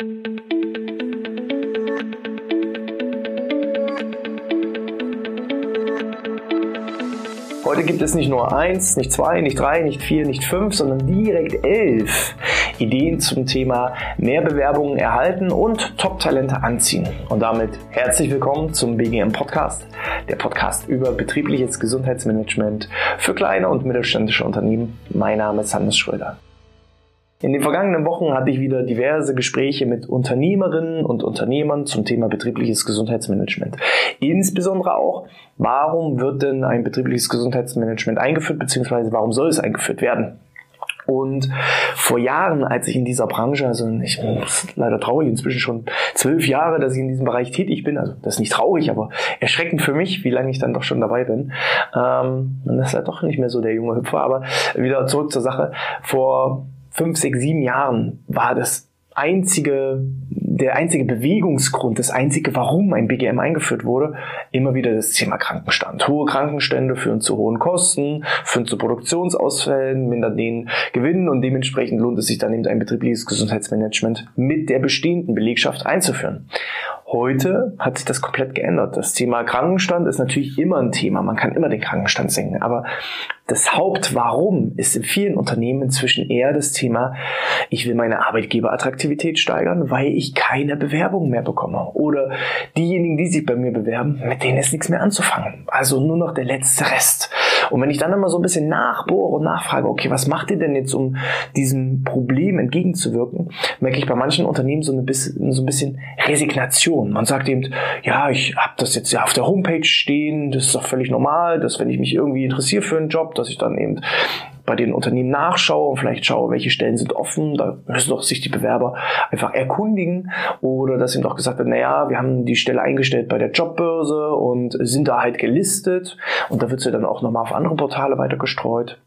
Heute gibt es nicht nur eins, nicht zwei, nicht drei, nicht vier, nicht fünf, sondern direkt elf Ideen zum Thema mehr Bewerbungen erhalten und Top-Talente anziehen. Und damit herzlich willkommen zum BGM Podcast, der Podcast über betriebliches Gesundheitsmanagement für kleine und mittelständische Unternehmen. Mein Name ist Hannes Schröder. In den vergangenen Wochen hatte ich wieder diverse Gespräche mit Unternehmerinnen und Unternehmern zum Thema betriebliches Gesundheitsmanagement. Insbesondere auch, warum wird denn ein betriebliches Gesundheitsmanagement eingeführt, beziehungsweise warum soll es eingeführt werden? Und vor Jahren, als ich in dieser Branche, also ich leider traurig, inzwischen schon zwölf Jahre, dass ich in diesem Bereich tätig bin, also das ist nicht traurig, aber erschreckend für mich, wie lange ich dann doch schon dabei bin. Ähm, man ist halt doch nicht mehr so der junge Hüpfer, aber wieder zurück zur Sache. Vor fünf, sechs, sieben Jahren war das einzige, der einzige Bewegungsgrund, das einzige, warum ein BGM eingeführt wurde, immer wieder das Thema Krankenstand. Hohe Krankenstände führen zu hohen Kosten, führen zu Produktionsausfällen, mindern den Gewinn und dementsprechend lohnt es sich dann eben ein betriebliches Gesundheitsmanagement mit der bestehenden Belegschaft einzuführen. Heute hat sich das komplett geändert. Das Thema Krankenstand ist natürlich immer ein Thema. Man kann immer den Krankenstand senken. Aber das Hauptwarum ist in vielen Unternehmen inzwischen eher das Thema, ich will meine Arbeitgeberattraktivität steigern, weil ich keine Bewerbung mehr bekomme. Oder diejenigen, die sich bei mir bewerben, mit denen ist nichts mehr anzufangen. Also nur noch der letzte Rest. Und wenn ich dann immer so ein bisschen nachbohre und nachfrage, okay, was macht ihr denn jetzt, um diesem Problem entgegenzuwirken, merke ich bei manchen Unternehmen so, so ein bisschen Resignation. Man sagt eben, ja, ich habe das jetzt ja auf der Homepage stehen, das ist doch völlig normal, dass wenn ich mich irgendwie interessiere für einen Job, dass ich dann eben bei den Unternehmen nachschaue und vielleicht schaue, welche Stellen sind offen. Da müssen doch sich die Bewerber einfach erkundigen. Oder dass ihm doch gesagt wird, naja, wir haben die Stelle eingestellt bei der Jobbörse und sind da halt gelistet. Und da wird sie dann auch nochmal auf andere Portale weiter gestreut.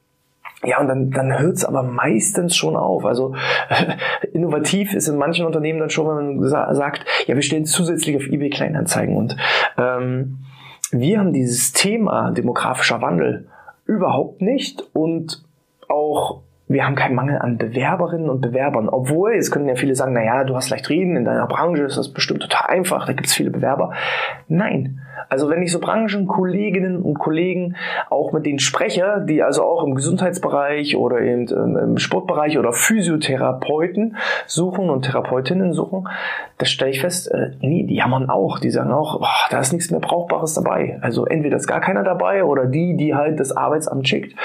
Ja, und dann, dann hört es aber meistens schon auf. Also innovativ ist in manchen Unternehmen dann schon, wenn man sagt, ja, wir stellen zusätzlich auf eBay Kleinanzeigen. Und ähm, wir haben dieses Thema demografischer Wandel überhaupt nicht und auch wir haben keinen Mangel an Bewerberinnen und Bewerbern. Obwohl, jetzt können ja viele sagen, naja, du hast leicht reden, in deiner Branche ist das bestimmt total einfach, da gibt es viele Bewerber. Nein, also wenn ich so Branchenkolleginnen und Kollegen auch mit denen spreche, die also auch im Gesundheitsbereich oder eben im Sportbereich oder Physiotherapeuten suchen und Therapeutinnen suchen, da stelle ich fest, äh, nee, die jammern auch. Die sagen auch, oh, da ist nichts mehr Brauchbares dabei. Also entweder ist gar keiner dabei oder die, die halt das Arbeitsamt schickt,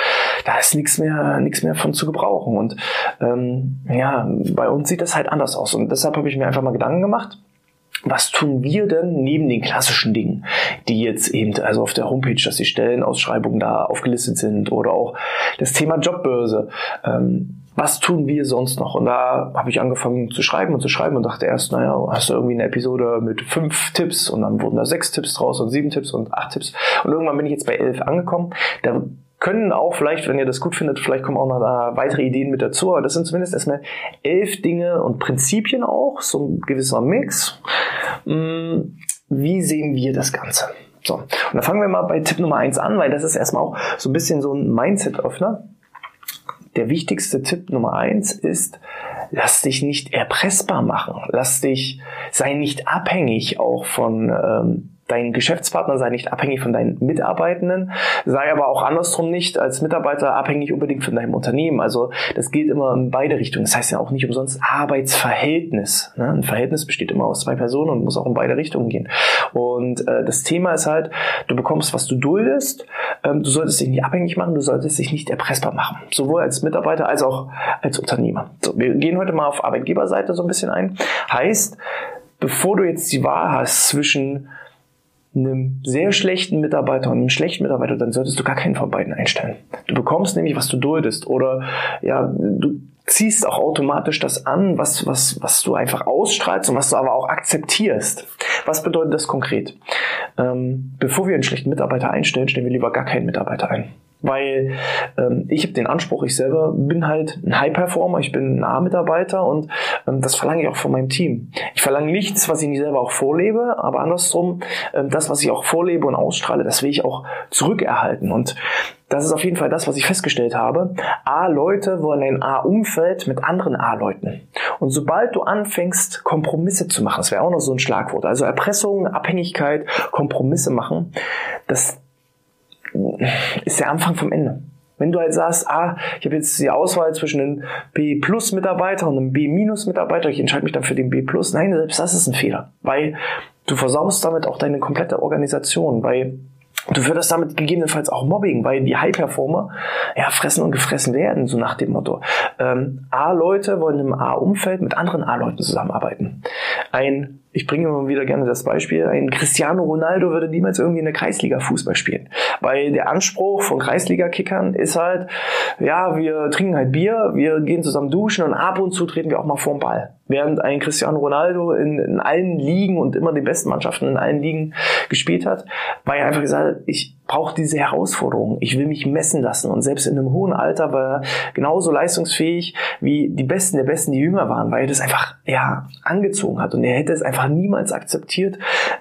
da ist nichts mehr, nichts mehr von zu gebrauchen. Und ähm, ja, bei uns sieht das halt anders aus. Und deshalb habe ich mir einfach mal Gedanken gemacht was tun wir denn neben den klassischen Dingen, die jetzt eben also auf der Homepage, dass die Stellenausschreibungen da aufgelistet sind oder auch das Thema Jobbörse. Ähm, was tun wir sonst noch? Und da habe ich angefangen zu schreiben und zu schreiben und dachte erst, naja, hast du irgendwie eine Episode mit fünf Tipps und dann wurden da sechs Tipps draus und sieben Tipps und acht Tipps. Und irgendwann bin ich jetzt bei elf angekommen. Da können auch vielleicht, wenn ihr das gut findet, vielleicht kommen auch noch da weitere Ideen mit dazu. Aber das sind zumindest erstmal elf Dinge und Prinzipien auch, so ein gewisser Mix. Hm, wie sehen wir das Ganze? So, und dann fangen wir mal bei Tipp Nummer eins an, weil das ist erstmal auch so ein bisschen so ein Mindset-Öffner. Der wichtigste Tipp Nummer eins ist, lass dich nicht erpressbar machen. Lass dich, sei nicht abhängig auch von ähm, dein Geschäftspartner sei nicht abhängig von deinen Mitarbeitenden, sei aber auch andersrum nicht als Mitarbeiter abhängig unbedingt von deinem Unternehmen. Also das gilt immer in beide Richtungen. Das heißt ja auch nicht umsonst Arbeitsverhältnis. Ne? Ein Verhältnis besteht immer aus zwei Personen und muss auch in beide Richtungen gehen. Und äh, das Thema ist halt, du bekommst, was du duldest. Ähm, du solltest dich nicht abhängig machen, du solltest dich nicht erpressbar machen. Sowohl als Mitarbeiter als auch als Unternehmer. So, wir gehen heute mal auf Arbeitgeberseite so ein bisschen ein. Heißt, bevor du jetzt die Wahl hast zwischen einem sehr schlechten Mitarbeiter und einem schlechten Mitarbeiter, dann solltest du gar keinen von beiden einstellen. Du bekommst nämlich, was du duldest. Oder ja, du ziehst auch automatisch das an, was, was, was du einfach ausstrahlst und was du aber auch akzeptierst. Was bedeutet das konkret? Ähm, bevor wir einen schlechten Mitarbeiter einstellen, stellen wir lieber gar keinen Mitarbeiter ein. Weil ähm, ich habe den Anspruch, ich selber bin halt ein High-Performer, ich bin ein A-Mitarbeiter und ähm, das verlange ich auch von meinem Team. Ich verlange nichts, was ich nicht selber auch vorlebe, aber andersrum, ähm, das, was ich auch vorlebe und ausstrahle, das will ich auch zurückerhalten. Und das ist auf jeden Fall das, was ich festgestellt habe. A-Leute wollen ein A-Umfeld mit anderen A-Leuten. Und sobald du anfängst, Kompromisse zu machen, das wäre auch noch so ein Schlagwort, also Erpressung, Abhängigkeit, Kompromisse machen, das ist der Anfang vom Ende. Wenn du halt sagst, ah, ich habe jetzt die Auswahl zwischen einem B-Plus-Mitarbeiter und einem B-Mitarbeiter, ich entscheide mich dann für den B-Plus. Nein, selbst das ist ein Fehler, weil du versaust damit auch deine komplette Organisation, weil du würdest damit gegebenenfalls auch Mobbing, weil die High-Performer ja fressen und gefressen werden, so nach dem Motto. Ähm, A-Leute wollen im A-Umfeld mit anderen A-Leuten zusammenarbeiten. Ein ich bringe immer wieder gerne das Beispiel, ein Cristiano Ronaldo würde niemals irgendwie in der Kreisliga Fußball spielen. Weil der Anspruch von Kreisliga-Kickern ist halt, ja, wir trinken halt Bier, wir gehen zusammen duschen und ab und zu treten wir auch mal vorm Ball. Während ein Cristiano Ronaldo in, in allen Ligen und immer die besten Mannschaften in allen Ligen gespielt hat, war er einfach gesagt, ich brauche diese Herausforderung. Ich will mich messen lassen. Und selbst in einem hohen Alter war er genauso leistungsfähig wie die Besten der Besten, die jünger waren, weil er das einfach ja angezogen hat. Und er hätte es einfach niemals akzeptiert,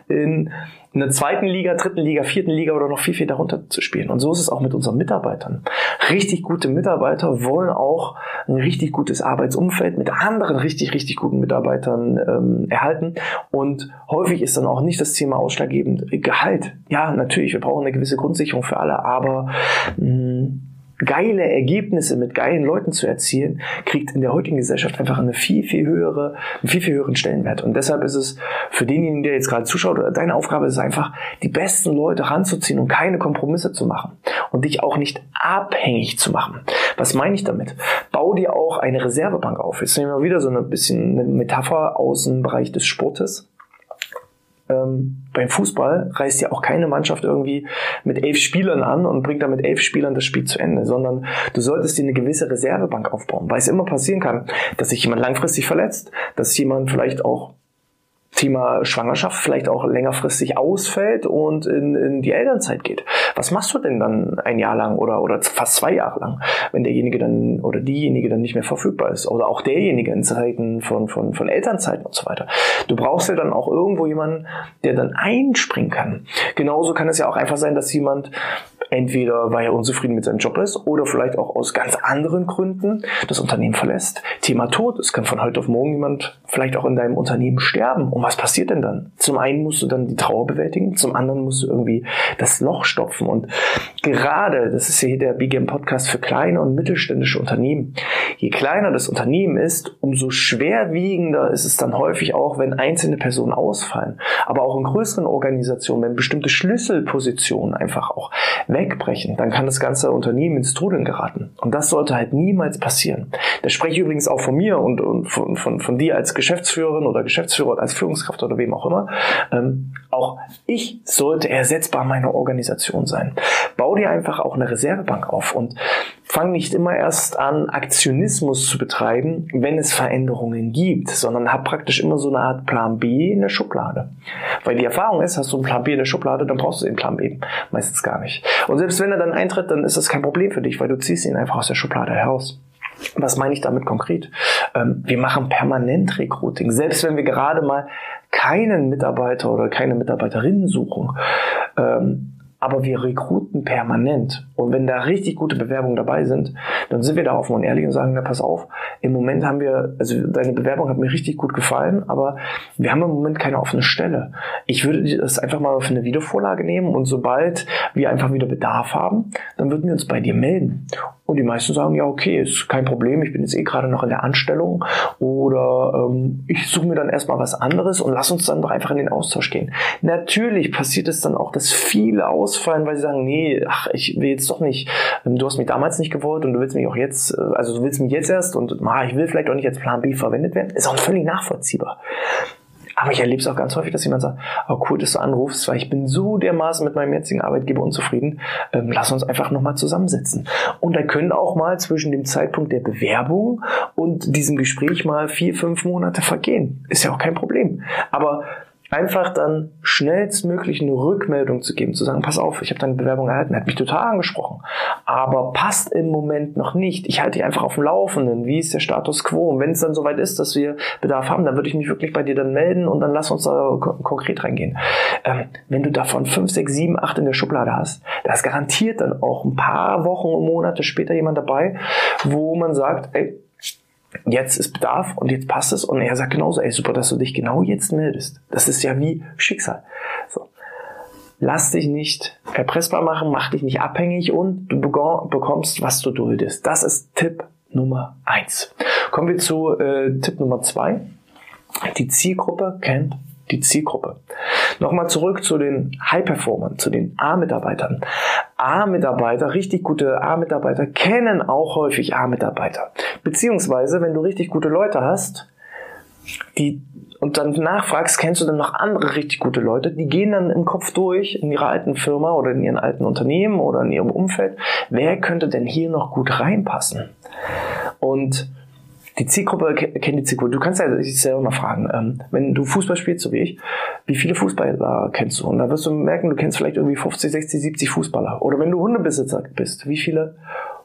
in in der zweiten Liga, dritten Liga, vierten Liga oder noch viel, viel darunter zu spielen. Und so ist es auch mit unseren Mitarbeitern. Richtig gute Mitarbeiter wollen auch ein richtig gutes Arbeitsumfeld mit anderen richtig, richtig guten Mitarbeitern ähm, erhalten. Und häufig ist dann auch nicht das Thema ausschlaggebend Gehalt. Ja, natürlich, wir brauchen eine gewisse Grundsicherung für alle, aber mh, mm, geile Ergebnisse mit geilen Leuten zu erzielen, kriegt in der heutigen Gesellschaft einfach eine viel, viel höhere, einen viel, viel höheren Stellenwert. Und deshalb ist es für denjenigen, der jetzt gerade zuschaut, deine Aufgabe ist einfach, die besten Leute ranzuziehen und keine Kompromisse zu machen und dich auch nicht abhängig zu machen. Was meine ich damit? Bau dir auch eine Reservebank auf. Jetzt nehmen wir wieder so ein bisschen eine Metapher aus dem Bereich des Sportes ähm, beim Fußball reißt ja auch keine Mannschaft irgendwie mit elf Spielern an und bringt dann mit elf Spielern das Spiel zu Ende, sondern du solltest dir eine gewisse Reservebank aufbauen, weil es immer passieren kann, dass sich jemand langfristig verletzt, dass jemand vielleicht auch Thema Schwangerschaft vielleicht auch längerfristig ausfällt und in, in die Elternzeit geht. Was machst du denn dann ein Jahr lang oder, oder fast zwei Jahre lang, wenn derjenige dann oder diejenige dann nicht mehr verfügbar ist oder auch derjenige in Zeiten von, von, von Elternzeiten und so weiter. Du brauchst ja dann auch irgendwo jemanden, der dann einspringen kann. Genauso kann es ja auch einfach sein, dass jemand entweder weil er unzufrieden mit seinem Job ist oder vielleicht auch aus ganz anderen Gründen das Unternehmen verlässt. Thema Tod. Es kann von heute auf morgen jemand vielleicht auch in deinem Unternehmen sterben. Und was passiert denn dann? Zum einen musst du dann die Trauer bewältigen, zum anderen musst du irgendwie das Loch stopfen. Und gerade, das ist hier der BGM Podcast für kleine und mittelständische Unternehmen. Je kleiner das Unternehmen ist, umso schwerwiegender ist es dann häufig auch, wenn einzelne Personen ausfallen. Aber auch in größeren Organisationen, wenn bestimmte Schlüsselpositionen einfach auch wegbrechen, dann kann das ganze Unternehmen ins Trudeln geraten. Und das sollte halt niemals passieren. Das spreche ich übrigens auch von mir und, und von, von, von dir als Geschäftsführerin oder Geschäftsführer, als Führungskraft oder wem auch immer. Ähm, auch ich sollte ersetzbar meiner Organisation sein. Bau dir einfach auch eine Reservebank auf und fang nicht immer erst an, Aktionismus zu betreiben, wenn es Veränderungen gibt, sondern hab praktisch immer so eine Art Plan B in der Schublade. Weil die Erfahrung ist, hast du einen Plan B in der Schublade, dann brauchst du den Plan B. Meistens gar nicht. Und selbst wenn er dann eintritt, dann ist das kein Problem für dich, weil du ziehst ihn einfach aus der Schublade heraus. Was meine ich damit konkret? Ähm, wir machen permanent Recruiting. Selbst wenn wir gerade mal keinen Mitarbeiter oder keine Mitarbeiterin suchen, ähm, aber wir rekruten permanent. Und wenn da richtig gute Bewerbungen dabei sind, dann sind wir da offen und ehrlich und sagen, na pass auf, im Moment haben wir, also deine Bewerbung hat mir richtig gut gefallen, aber wir haben im Moment keine offene Stelle. Ich würde das einfach mal auf eine Wiedervorlage nehmen und sobald wir einfach wieder Bedarf haben, dann würden wir uns bei dir melden. Und die meisten sagen, ja, okay, ist kein Problem, ich bin jetzt eh gerade noch in der Anstellung oder ähm, ich suche mir dann erstmal was anderes und lass uns dann doch einfach in den Austausch gehen. Natürlich passiert es dann auch, dass viele ausfallen, weil sie sagen, nee, ach, ich will jetzt doch nicht, ähm, du hast mich damals nicht gewollt und du willst mich auch jetzt, äh, also du willst mich jetzt erst und ah, ich will vielleicht auch nicht als Plan B verwendet werden. Ist auch völlig nachvollziehbar. Aber ich erlebe es auch ganz häufig, dass jemand sagt, oh cool, dass du anrufst, weil ich bin so dermaßen mit meinem jetzigen Arbeitgeber unzufrieden, ähm, lass uns einfach nochmal zusammensetzen. Und da können auch mal zwischen dem Zeitpunkt der Bewerbung und diesem Gespräch mal vier, fünf Monate vergehen. Ist ja auch kein Problem. Aber einfach dann schnellstmöglich eine Rückmeldung zu geben, zu sagen, pass auf, ich habe deine Bewerbung erhalten, hat mich total angesprochen, aber passt im Moment noch nicht. Ich halte dich einfach auf dem Laufenden, wie ist der Status quo? Und wenn es dann soweit ist, dass wir Bedarf haben, dann würde ich mich wirklich bei dir dann melden und dann lass uns da konkret reingehen. Ähm, wenn du davon fünf, sechs, sieben, acht in der Schublade hast, da ist garantiert dann auch ein paar Wochen und Monate später jemand dabei, wo man sagt, ey, jetzt ist Bedarf und jetzt passt es. Und er sagt genauso, ey, super, dass du dich genau jetzt meldest. Das ist ja wie Schicksal. So. Lass dich nicht erpressbar machen, mach dich nicht abhängig und du bekommst, was du duldest. Das ist Tipp Nummer eins. Kommen wir zu äh, Tipp Nummer zwei. Die Zielgruppe kennt die Zielgruppe. Nochmal zurück zu den High-Performern, zu den A-Mitarbeitern. A-Mitarbeiter, richtig gute A-Mitarbeiter kennen auch häufig A-Mitarbeiter. Beziehungsweise, wenn du richtig gute Leute hast, die und dann nachfragst, kennst du dann noch andere richtig gute Leute, die gehen dann im Kopf durch in ihrer alten Firma oder in ihren alten Unternehmen oder in ihrem Umfeld, wer könnte denn hier noch gut reinpassen? Und die Zielgruppe kennt die Zielgruppe. Du kannst ja dich selber mal fragen, ähm, wenn du Fußball spielst, so wie ich, wie viele Fußballer kennst du? Und da wirst du merken, du kennst vielleicht irgendwie 50, 60, 70 Fußballer. Oder wenn du Hundebesitzer bist, wie viele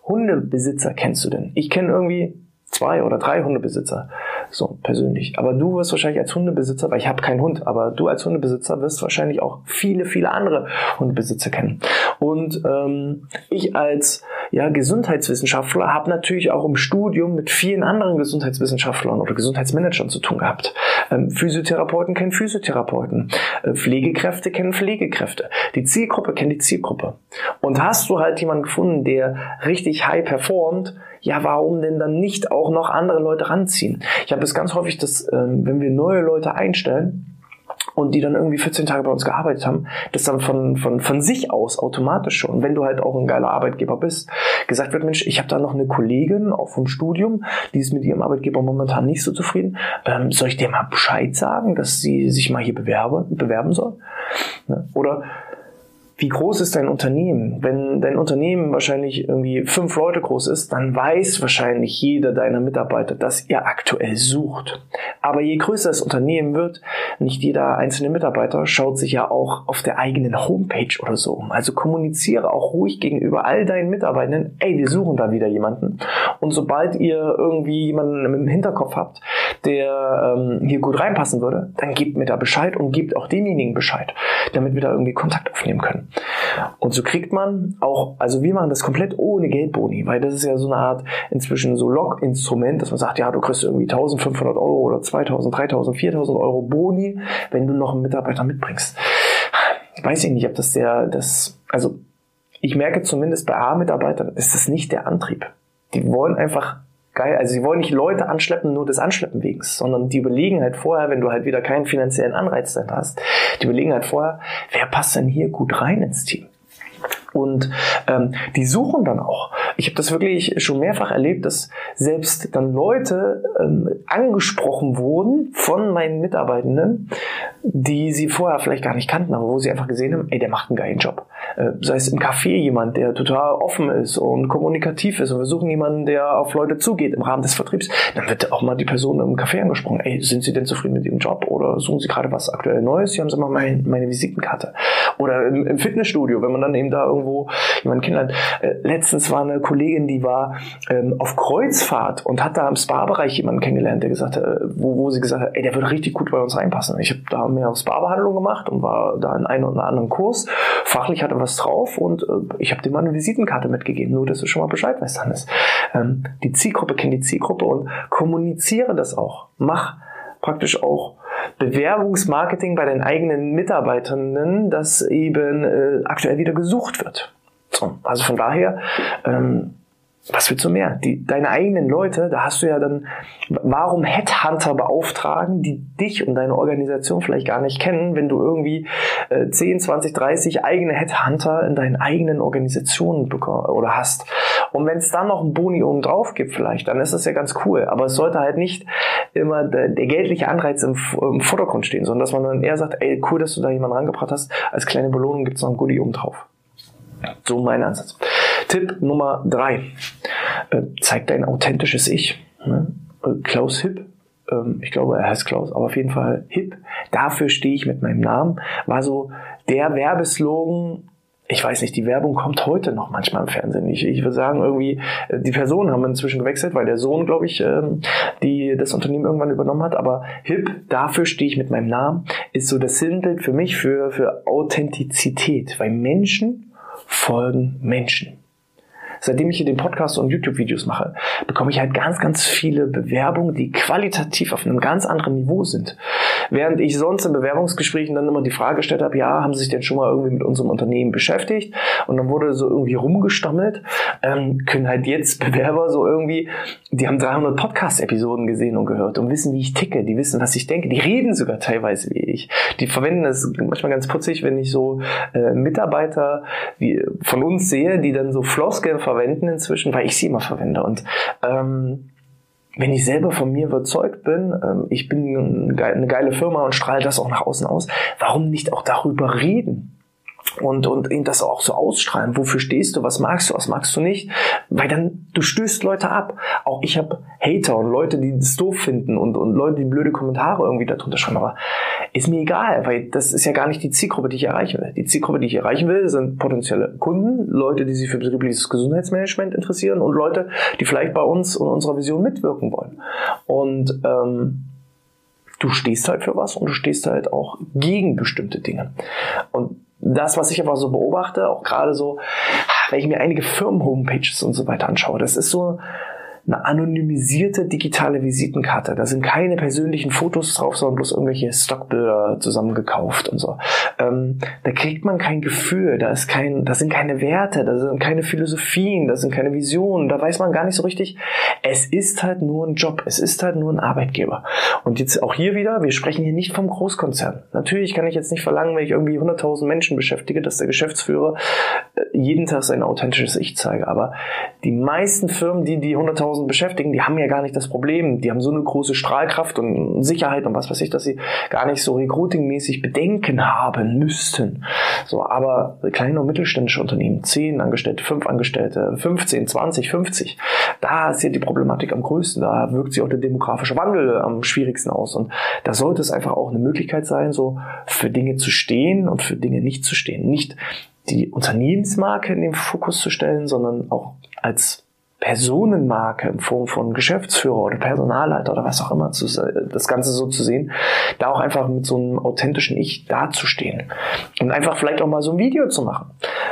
Hundebesitzer kennst du denn? Ich kenne irgendwie zwei oder drei Hundebesitzer, so persönlich. Aber du wirst wahrscheinlich als Hundebesitzer, weil ich habe keinen Hund, aber du als Hundebesitzer wirst wahrscheinlich auch viele, viele andere Hundebesitzer kennen. Und ähm, ich als ja, Gesundheitswissenschaftler habe natürlich auch im Studium mit vielen anderen Gesundheitswissenschaftlern oder Gesundheitsmanagern zu tun gehabt. Ähm, Physiotherapeuten kennen Physiotherapeuten, äh, Pflegekräfte kennen Pflegekräfte. Die Zielgruppe kennt die Zielgruppe. Und hast du halt jemanden gefunden, der richtig high performt, ja, warum denn dann nicht auch noch andere Leute ranziehen? Ich habe es ganz häufig, dass ähm, wenn wir neue Leute einstellen, und die dann irgendwie 14 Tage bei uns gearbeitet haben, das dann von, von, von sich aus automatisch schon, wenn du halt auch ein geiler Arbeitgeber bist, gesagt wird, Mensch, ich habe da noch eine Kollegin, auch vom Studium, die ist mit ihrem Arbeitgeber momentan nicht so zufrieden. Ähm, soll ich dir mal Bescheid sagen, dass sie sich mal hier bewerben, bewerben soll? Ne? Oder wie groß ist dein Unternehmen? Wenn dein Unternehmen wahrscheinlich irgendwie fünf Leute groß ist, dann weiß wahrscheinlich jeder deiner Mitarbeiter, dass ihr aktuell sucht. Aber je größer das Unternehmen wird, nicht jeder einzelne Mitarbeiter schaut sich ja auch auf der eigenen Homepage oder so um. Also kommuniziere auch ruhig gegenüber all deinen Mitarbeitenden, ey, wir suchen da wieder jemanden. Und sobald ihr irgendwie jemanden im Hinterkopf habt, der ähm, hier gut reinpassen würde, dann gebt mir da Bescheid und gebt auch demjenigen Bescheid, damit wir da irgendwie Kontakt aufnehmen können. Und so kriegt man auch, also wir machen das komplett ohne Geldboni, weil das ist ja so eine Art inzwischen so Log-Instrument, dass man sagt, ja, du kriegst irgendwie 1500 Euro oder 2000, 3000, 4000 Euro Boni, wenn du noch einen Mitarbeiter mitbringst. Weiß ich nicht, ob das der, das, also ich merke zumindest bei A-Mitarbeitern ist das nicht der Antrieb. Die wollen einfach geil. Also sie wollen nicht Leute anschleppen, nur des Anschleppen wegen, sondern die überlegen halt vorher, wenn du halt wieder keinen finanziellen Anreiz dann hast, die überlegen halt vorher, wer passt denn hier gut rein ins Team? Und ähm, die suchen dann auch. Ich habe das wirklich schon mehrfach erlebt, dass selbst dann Leute ähm, angesprochen wurden von meinen Mitarbeitenden, die sie vorher vielleicht gar nicht kannten, aber wo sie einfach gesehen haben, ey, der macht einen geilen Job. Äh, sei es im Café jemand, der total offen ist und kommunikativ ist und wir suchen jemanden, der auf Leute zugeht im Rahmen des Vertriebs, dann wird auch mal die Person im Café angesprochen, ey, sind Sie denn zufrieden mit Ihrem Job oder suchen Sie gerade was aktuell Neues? Hier haben Sie mal mein, meine Visitenkarte. Oder im, im, Fitnessstudio, wenn man dann eben da irgendwo jemanden kennenlernt. Äh, letztens war eine Kollegin, die war ähm, auf Kreuzfahrt und hat da im Spa-Bereich jemanden kennengelernt, der gesagt hat, äh, wo, wo sie gesagt hat, ey, der würde richtig gut bei uns reinpassen. Ich habe da mehr Spa-Behandlung gemacht und war da in einem oder anderen Kurs. Fachlich hatte was drauf und äh, ich habe dir mal eine Visitenkarte mitgegeben, nur dass du schon mal Bescheid weißt, Hannes. Ähm, die Zielgruppe kennt die Zielgruppe und kommuniziere das auch. Mach praktisch auch Bewerbungsmarketing bei den eigenen Mitarbeitenden, dass eben äh, aktuell wieder gesucht wird. So, also von daher ähm, was willst du mehr? Die, deine eigenen Leute, da hast du ja dann, warum Headhunter beauftragen, die dich und deine Organisation vielleicht gar nicht kennen, wenn du irgendwie äh, 10, 20, 30 eigene Headhunter in deinen eigenen Organisationen bekommst oder hast. Und wenn es dann noch ein Boni oben drauf gibt vielleicht, dann ist das ja ganz cool. Aber es sollte halt nicht immer der, der geldliche Anreiz im, im, Vordergrund stehen, sondern dass man dann eher sagt, ey, cool, dass du da jemanden rangebracht hast. Als kleine Belohnung gibt's noch ein Goodie oben drauf. So mein Ansatz. Tipp Nummer drei. Äh, zeig dein authentisches Ich. Ne? Äh, Klaus Hipp, ähm, ich glaube, er heißt Klaus, aber auf jeden Fall Hipp, dafür stehe ich mit meinem Namen, war so der Werbeslogan, ich weiß nicht, die Werbung kommt heute noch manchmal im Fernsehen. Ich, ich würde sagen, irgendwie, äh, die Personen haben inzwischen gewechselt, weil der Sohn, glaube ich, ähm, die das Unternehmen irgendwann übernommen hat. Aber HIP, dafür stehe ich mit meinem Namen, ist so das Sinnbild für mich für, für Authentizität, weil Menschen folgen Menschen seitdem ich hier den Podcast und YouTube-Videos mache, bekomme ich halt ganz, ganz viele Bewerbungen, die qualitativ auf einem ganz anderen Niveau sind. Während ich sonst in Bewerbungsgesprächen dann immer die Frage gestellt habe, ja, haben Sie sich denn schon mal irgendwie mit unserem Unternehmen beschäftigt? Und dann wurde so irgendwie rumgestammelt, ähm, können halt jetzt Bewerber so irgendwie, die haben 300 Podcast-Episoden gesehen und gehört und wissen, wie ich ticke, die wissen, was ich denke, die reden sogar teilweise wie ich. Die verwenden es manchmal ganz putzig, wenn ich so äh, Mitarbeiter wie, von uns sehe, die dann so Floskeln verwenden inzwischen, weil ich sie immer verwende. Und ähm, wenn ich selber von mir überzeugt bin, ähm, ich bin eine geile Firma und strahle das auch nach außen aus, warum nicht auch darüber reden? Und, und ihn das auch so ausstrahlen. Wofür stehst du? Was magst du? Was magst du nicht? Weil dann, du stößt Leute ab. Auch ich habe Hater und Leute, die das doof finden und, und Leute, die blöde Kommentare irgendwie darunter schreiben. Aber ist mir egal, weil das ist ja gar nicht die Zielgruppe, die ich erreichen will. Die Zielgruppe, die ich erreichen will, sind potenzielle Kunden, Leute, die sich für betriebliches Gesundheitsmanagement interessieren und Leute, die vielleicht bei uns und unserer Vision mitwirken wollen. Und ähm, du stehst halt für was und du stehst halt auch gegen bestimmte Dinge. Und das, was ich aber so beobachte, auch gerade so, wenn ich mir einige Firmen-Homepages und so weiter anschaue, das ist so, eine anonymisierte digitale Visitenkarte. Da sind keine persönlichen Fotos drauf, sondern bloß irgendwelche Stockbilder zusammengekauft und so. Ähm, da kriegt man kein Gefühl, da ist kein, da sind keine Werte, da sind keine Philosophien, da sind keine Visionen, da weiß man gar nicht so richtig. Es ist halt nur ein Job, es ist halt nur ein Arbeitgeber. Und jetzt auch hier wieder, wir sprechen hier nicht vom Großkonzern. Natürlich kann ich jetzt nicht verlangen, wenn ich irgendwie 100.000 Menschen beschäftige, dass der Geschäftsführer jeden Tag sein authentisches Ich zeige. Aber die meisten Firmen, die die 100.000 10.000 beschäftigen, die haben ja gar nicht das Problem. Die haben so eine große Strahlkraft und Sicherheit und was weiß ich, dass sie gar nicht so recruitingmäßig Bedenken haben müssten. So, aber kleine und mittelständische Unternehmen, 10 Angestellte, 5 Angestellte, 15, 20, 50, da ist ja die Problematik am größten. Da wirkt sich auch der demografische Wandel am schwierigsten aus. Und da sollte es einfach auch eine Möglichkeit sein, so für Dinge zu stehen und für Dinge nicht zu stehen. Nicht die Unternehmensmarke in den Fokus zu stellen, sondern auch als Personenmarke in Form von Geschäftsführer oder Personalleiter oder was auch immer, zu, das Ganze so zu sehen, da auch einfach mit so einem authentischen Ich dazustehen und einfach vielleicht auch mal so ein Video zu machen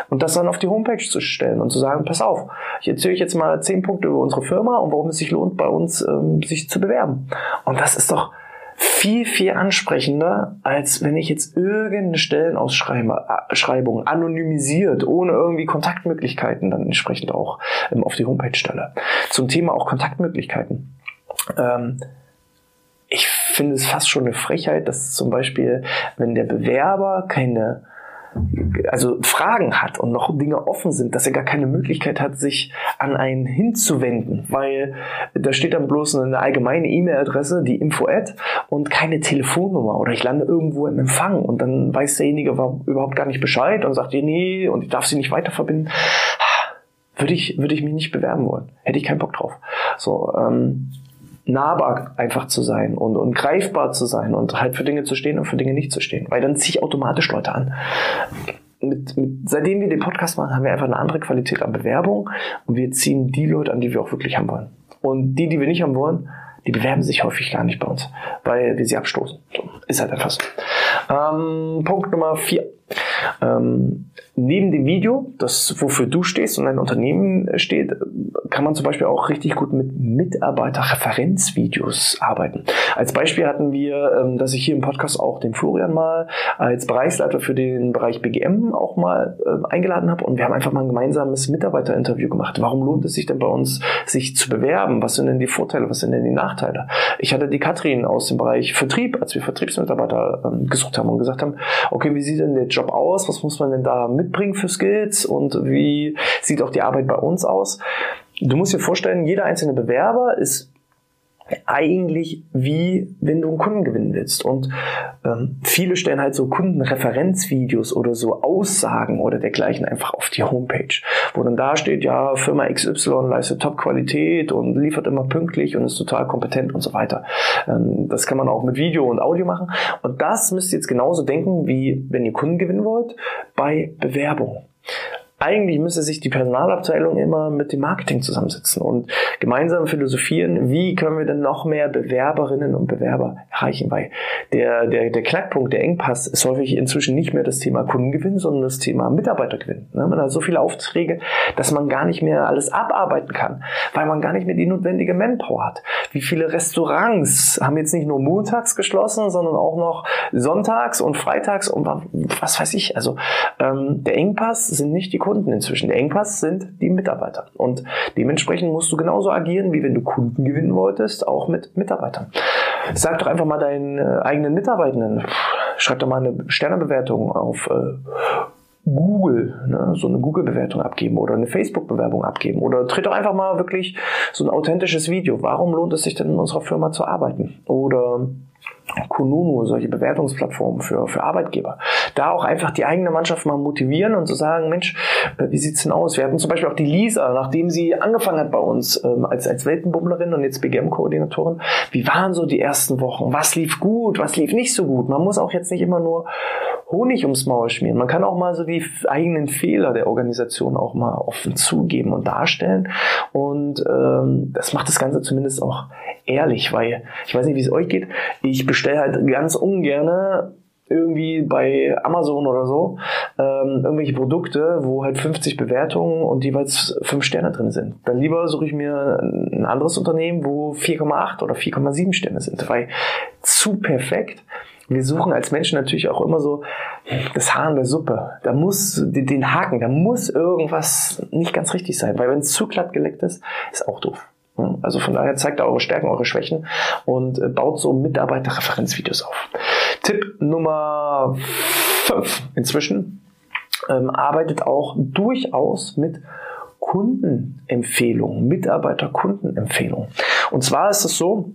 und das dann auf die Homepage zu stellen und zu sagen, pass auf, ich erzähle euch jetzt mal zehn Punkte über unsere Firma und warum es sich lohnt, bei uns ähm, sich zu bewerben. Und das ist doch viel, viel ansprechender, als wenn ich jetzt irgendeine Stellenausschreibung anonymisiert, ohne irgendwie Kontaktmöglichkeiten dann entsprechend auch ähm, auf die Homepage stelle. Zum Thema auch Kontaktmöglichkeiten. Ähm, ich finde es fast schon eine Frechheit, dass zum Beispiel, wenn der Bewerber keine also Fragen hat und noch Dinge offen sind, dass er gar keine Möglichkeit hat, sich an einen hinzuwenden, weil da steht dann bloß eine allgemeine E-Mail-Adresse, die Info-Ad und keine Telefonnummer oder ich lande irgendwo im Empfang und dann weiß derjenige überhaupt gar nicht Bescheid und sagt, nee, und ich darf sie nicht weiter verbinden. Würde ich, würde ich mich nicht bewerben wollen. Hätte ich keinen Bock drauf. So, ähm, nahbar einfach zu sein und, und greifbar zu sein und halt für Dinge zu stehen und für Dinge nicht zu stehen. Weil dann ziehe ich automatisch Leute an. Mit, mit, seitdem wir den Podcast machen, haben wir einfach eine andere Qualität an Bewerbung und wir ziehen die Leute an, die wir auch wirklich haben wollen. Und die, die wir nicht haben wollen, die bewerben sich häufig gar nicht bei uns, weil wir sie abstoßen. So, ist halt einfach so. Ähm, Punkt Nummer vier. Ähm, neben dem Video, das wofür du stehst und dein Unternehmen steht, kann man zum Beispiel auch richtig gut mit Mitarbeiterreferenzvideos arbeiten. Als Beispiel hatten wir, ähm, dass ich hier im Podcast auch den Florian mal als Bereichsleiter für den Bereich BGM auch mal äh, eingeladen habe und wir haben einfach mal ein gemeinsames Mitarbeiterinterview gemacht. Warum lohnt es sich denn bei uns, sich zu bewerben? Was sind denn die Vorteile? Was sind denn die Nachteile? Ich hatte die Katrin aus dem Bereich Vertrieb, als wir Vertriebsmitarbeiter ähm, gesucht haben und gesagt haben, okay, wie sieht denn der Job aus? Was muss man denn da mitbringen für Skills? Und wie sieht auch die Arbeit bei uns aus? Du musst dir vorstellen, jeder einzelne Bewerber ist eigentlich wie wenn du einen Kunden gewinnen willst. Und ähm, viele stellen halt so Kundenreferenzvideos oder so Aussagen oder dergleichen einfach auf die Homepage, wo dann da steht, ja, Firma XY leistet Top-Qualität und liefert immer pünktlich und ist total kompetent und so weiter. Ähm, das kann man auch mit Video und Audio machen. Und das müsst ihr jetzt genauso denken, wie wenn ihr Kunden gewinnen wollt, bei Bewerbung eigentlich müsste sich die Personalabteilung immer mit dem Marketing zusammensetzen und gemeinsam philosophieren, wie können wir denn noch mehr Bewerberinnen und Bewerber erreichen, weil der, der, der Knackpunkt, der Engpass ist häufig inzwischen nicht mehr das Thema Kundengewinn, sondern das Thema Mitarbeitergewinn. Ne? Man hat so viele Aufträge, dass man gar nicht mehr alles abarbeiten kann, weil man gar nicht mehr die notwendige Manpower hat. Wie viele Restaurants haben jetzt nicht nur montags geschlossen, sondern auch noch sonntags und freitags und was weiß ich. Also ähm, der Engpass sind nicht die Kunden Kunden inzwischen. Der Engpass sind die Mitarbeiter. Und dementsprechend musst du genauso agieren, wie wenn du Kunden gewinnen wolltest, auch mit Mitarbeitern. Sag doch einfach mal deinen äh, eigenen Mitarbeitenden, schreib doch mal eine Sternebewertung auf äh, Google, ne, so eine Google-Bewertung abgeben oder eine Facebook-Bewerbung abgeben oder tritt doch einfach mal wirklich so ein authentisches Video. Warum lohnt es sich denn in unserer Firma zu arbeiten? Oder Kununu, solche Bewertungsplattformen für, für Arbeitgeber. Da auch einfach die eigene Mannschaft mal motivieren und zu sagen, Mensch, äh, wie sieht's denn aus? Wir hatten zum Beispiel auch die Lisa, nachdem sie angefangen hat bei uns ähm, als, als Weltenbummlerin und jetzt BGM-Koordinatorin. Wie waren so die ersten Wochen? Was lief gut? Was lief nicht so gut? Man muss auch jetzt nicht immer nur Honig ums Maul schmieren. Man kann auch mal so die eigenen Fehler der Organisation auch mal offen zugeben und darstellen. Und ähm, das macht das Ganze zumindest auch ehrlich, weil ich weiß nicht, wie es euch geht. Ich bestelle halt ganz ungerne irgendwie bei Amazon oder so ähm, irgendwelche Produkte, wo halt 50 Bewertungen und jeweils 5 Sterne drin sind. Dann lieber suche ich mir ein anderes Unternehmen, wo 4,8 oder 4,7 Sterne sind, weil zu perfekt wir suchen als Menschen natürlich auch immer so das Haar in der Suppe. Da muss den Haken, da muss irgendwas nicht ganz richtig sein, weil wenn es zu glatt geleckt ist, ist auch doof. Also von daher zeigt eure Stärken, eure Schwächen und äh, baut so Mitarbeiterreferenzvideos auf. Tipp Nummer 5 inzwischen ähm, arbeitet auch durchaus mit Kundenempfehlungen, Mitarbeiter-Kundenempfehlungen. Und zwar ist es so,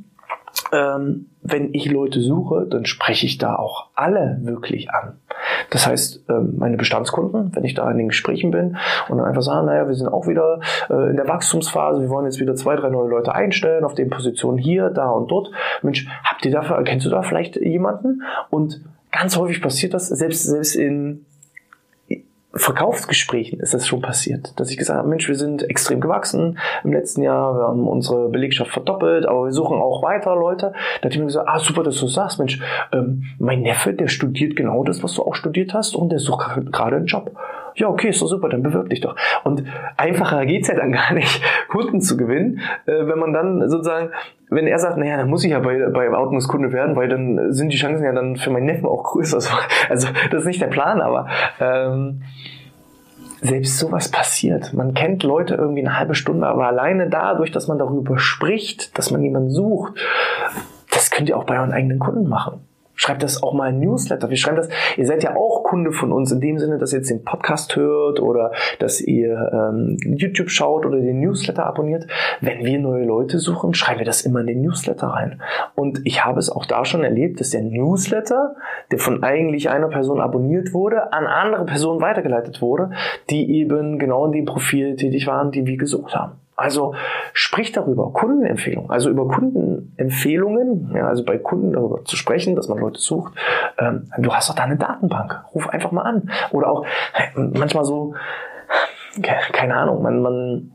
ähm, wenn ich Leute suche, dann spreche ich da auch alle wirklich an. Das heißt, ähm, meine Bestandskunden, wenn ich da in den Gesprächen bin und dann einfach sagen, naja, wir sind auch wieder äh, in der Wachstumsphase, wir wollen jetzt wieder zwei, drei neue Leute einstellen auf den Positionen hier, da und dort. Mensch, habt ihr dafür, kennst du da vielleicht jemanden? Und ganz häufig passiert das, selbst, selbst in Verkaufsgesprächen ist das schon passiert, dass ich gesagt habe, Mensch, wir sind extrem gewachsen im letzten Jahr, wir haben unsere Belegschaft verdoppelt, aber wir suchen auch weiter Leute. Da hat mir gesagt, ah super, dass du sagst, Mensch, ähm, mein Neffe, der studiert genau das, was du auch studiert hast und der sucht gerade einen Job. Ja, okay, ist doch super, dann bewirb dich doch. Und einfacher geht's ja dann gar nicht, Kunden zu gewinnen, äh, wenn man dann sozusagen wenn er sagt, naja, dann muss ich ja bei, bei Outmus Kunde werden, weil dann sind die Chancen ja dann für meinen Neffen auch größer. Also das ist nicht der Plan, aber ähm, selbst sowas passiert. Man kennt Leute irgendwie eine halbe Stunde, aber alleine dadurch, dass man darüber spricht, dass man jemanden sucht, das könnt ihr auch bei euren eigenen Kunden machen. Schreibt das auch mal in Newsletter. Wir schreiben das. Ihr seid ja auch Kunde von uns in dem Sinne, dass ihr jetzt den Podcast hört oder dass ihr ähm, YouTube schaut oder den Newsletter abonniert. Wenn wir neue Leute suchen, schreiben wir das immer in den Newsletter rein. Und ich habe es auch da schon erlebt, dass der Newsletter, der von eigentlich einer Person abonniert wurde, an andere Personen weitergeleitet wurde, die eben genau in dem Profil tätig waren, die wir gesucht haben. Also sprich darüber, Kundenempfehlungen, also über Kundenempfehlungen, ja, also bei Kunden darüber zu sprechen, dass man Leute sucht. Ähm, du hast doch da eine Datenbank, ruf einfach mal an. Oder auch manchmal so, keine Ahnung, man, man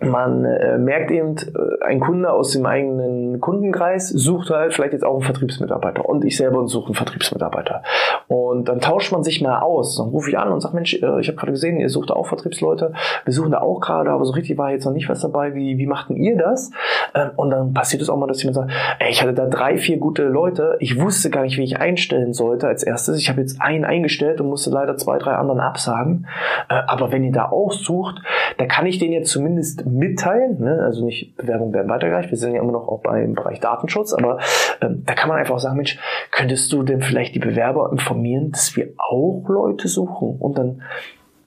man äh, merkt eben, äh, ein Kunde aus dem eigenen Kundenkreis sucht halt vielleicht jetzt auch einen Vertriebsmitarbeiter und ich selber suche einen Vertriebsmitarbeiter. Und dann tauscht man sich mal aus. Dann rufe ich an und sage, Mensch, äh, ich habe gerade gesehen, ihr sucht auch Vertriebsleute. Wir suchen da auch gerade, aber so richtig war jetzt noch nicht was dabei. Wie, wie machten ihr das? Ähm, und dann passiert es auch mal, dass jemand sagt, ey, ich hatte da drei, vier gute Leute. Ich wusste gar nicht, wie ich einstellen sollte als erstes. Ich habe jetzt einen eingestellt und musste leider zwei, drei anderen absagen. Äh, aber wenn ihr da auch sucht, da kann ich den jetzt zumindest mitteilen. Ne? Also nicht Bewerbung werden weitergereicht. Wir sind ja immer noch auch beim Bereich Datenschutz, aber ähm, da kann man einfach sagen, Mensch, könntest du denn vielleicht die Bewerber informieren, dass wir auch Leute suchen? Und dann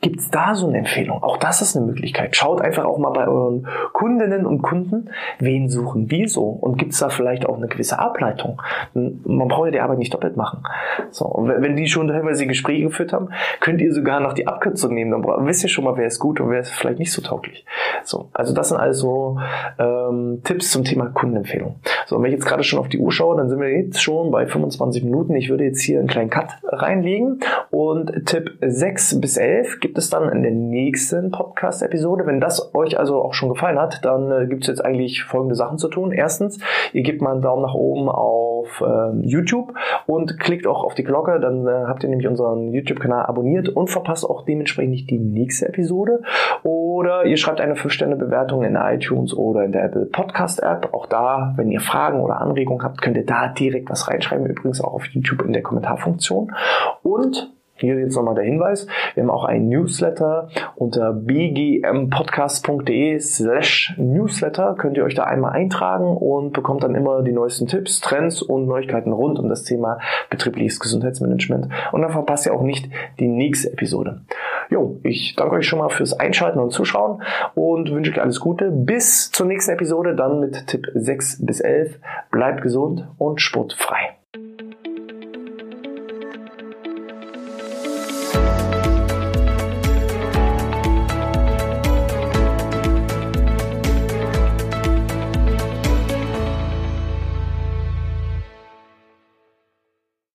Gibt es da so eine Empfehlung? Auch das ist eine Möglichkeit. Schaut einfach auch mal bei euren Kundinnen und Kunden, wen suchen die so? Und gibt es da vielleicht auch eine gewisse Ableitung? Man braucht ja die Arbeit nicht doppelt machen. So, und wenn die schon teilweise Gespräche geführt haben, könnt ihr sogar noch die Abkürzung nehmen. Dann wisst ihr schon mal, wer ist gut und wer ist vielleicht nicht so tauglich. So, also das sind also ähm, Tipps zum Thema Kundenempfehlung. So, wenn ich jetzt gerade schon auf die Uhr schaue, dann sind wir jetzt schon bei 25 Minuten. Ich würde jetzt hier einen kleinen Cut reinlegen und Tipp 6 bis 11 gibt es dann in der nächsten Podcast-Episode. Wenn das euch also auch schon gefallen hat, dann äh, gibt es jetzt eigentlich folgende Sachen zu tun. Erstens, ihr gebt mal einen Daumen nach oben auf äh, YouTube und klickt auch auf die Glocke, dann äh, habt ihr nämlich unseren YouTube-Kanal abonniert und verpasst auch dementsprechend nicht die nächste Episode. Oder ihr schreibt eine 5-Sterne-Bewertung in iTunes oder in der Apple Podcast-App. Auch da, wenn ihr Fragen oder Anregungen habt, könnt ihr da direkt was reinschreiben. Übrigens auch auf YouTube in der Kommentarfunktion. Und hier jetzt nochmal der Hinweis. Wir haben auch einen Newsletter unter bgmpodcast.de slash Newsletter. Könnt ihr euch da einmal eintragen und bekommt dann immer die neuesten Tipps, Trends und Neuigkeiten rund um das Thema betriebliches Gesundheitsmanagement. Und dann verpasst ihr auch nicht die nächste Episode. Jo, ich danke euch schon mal fürs Einschalten und Zuschauen und wünsche euch alles Gute. Bis zur nächsten Episode, dann mit Tipp 6 bis 11. Bleibt gesund und sportfrei.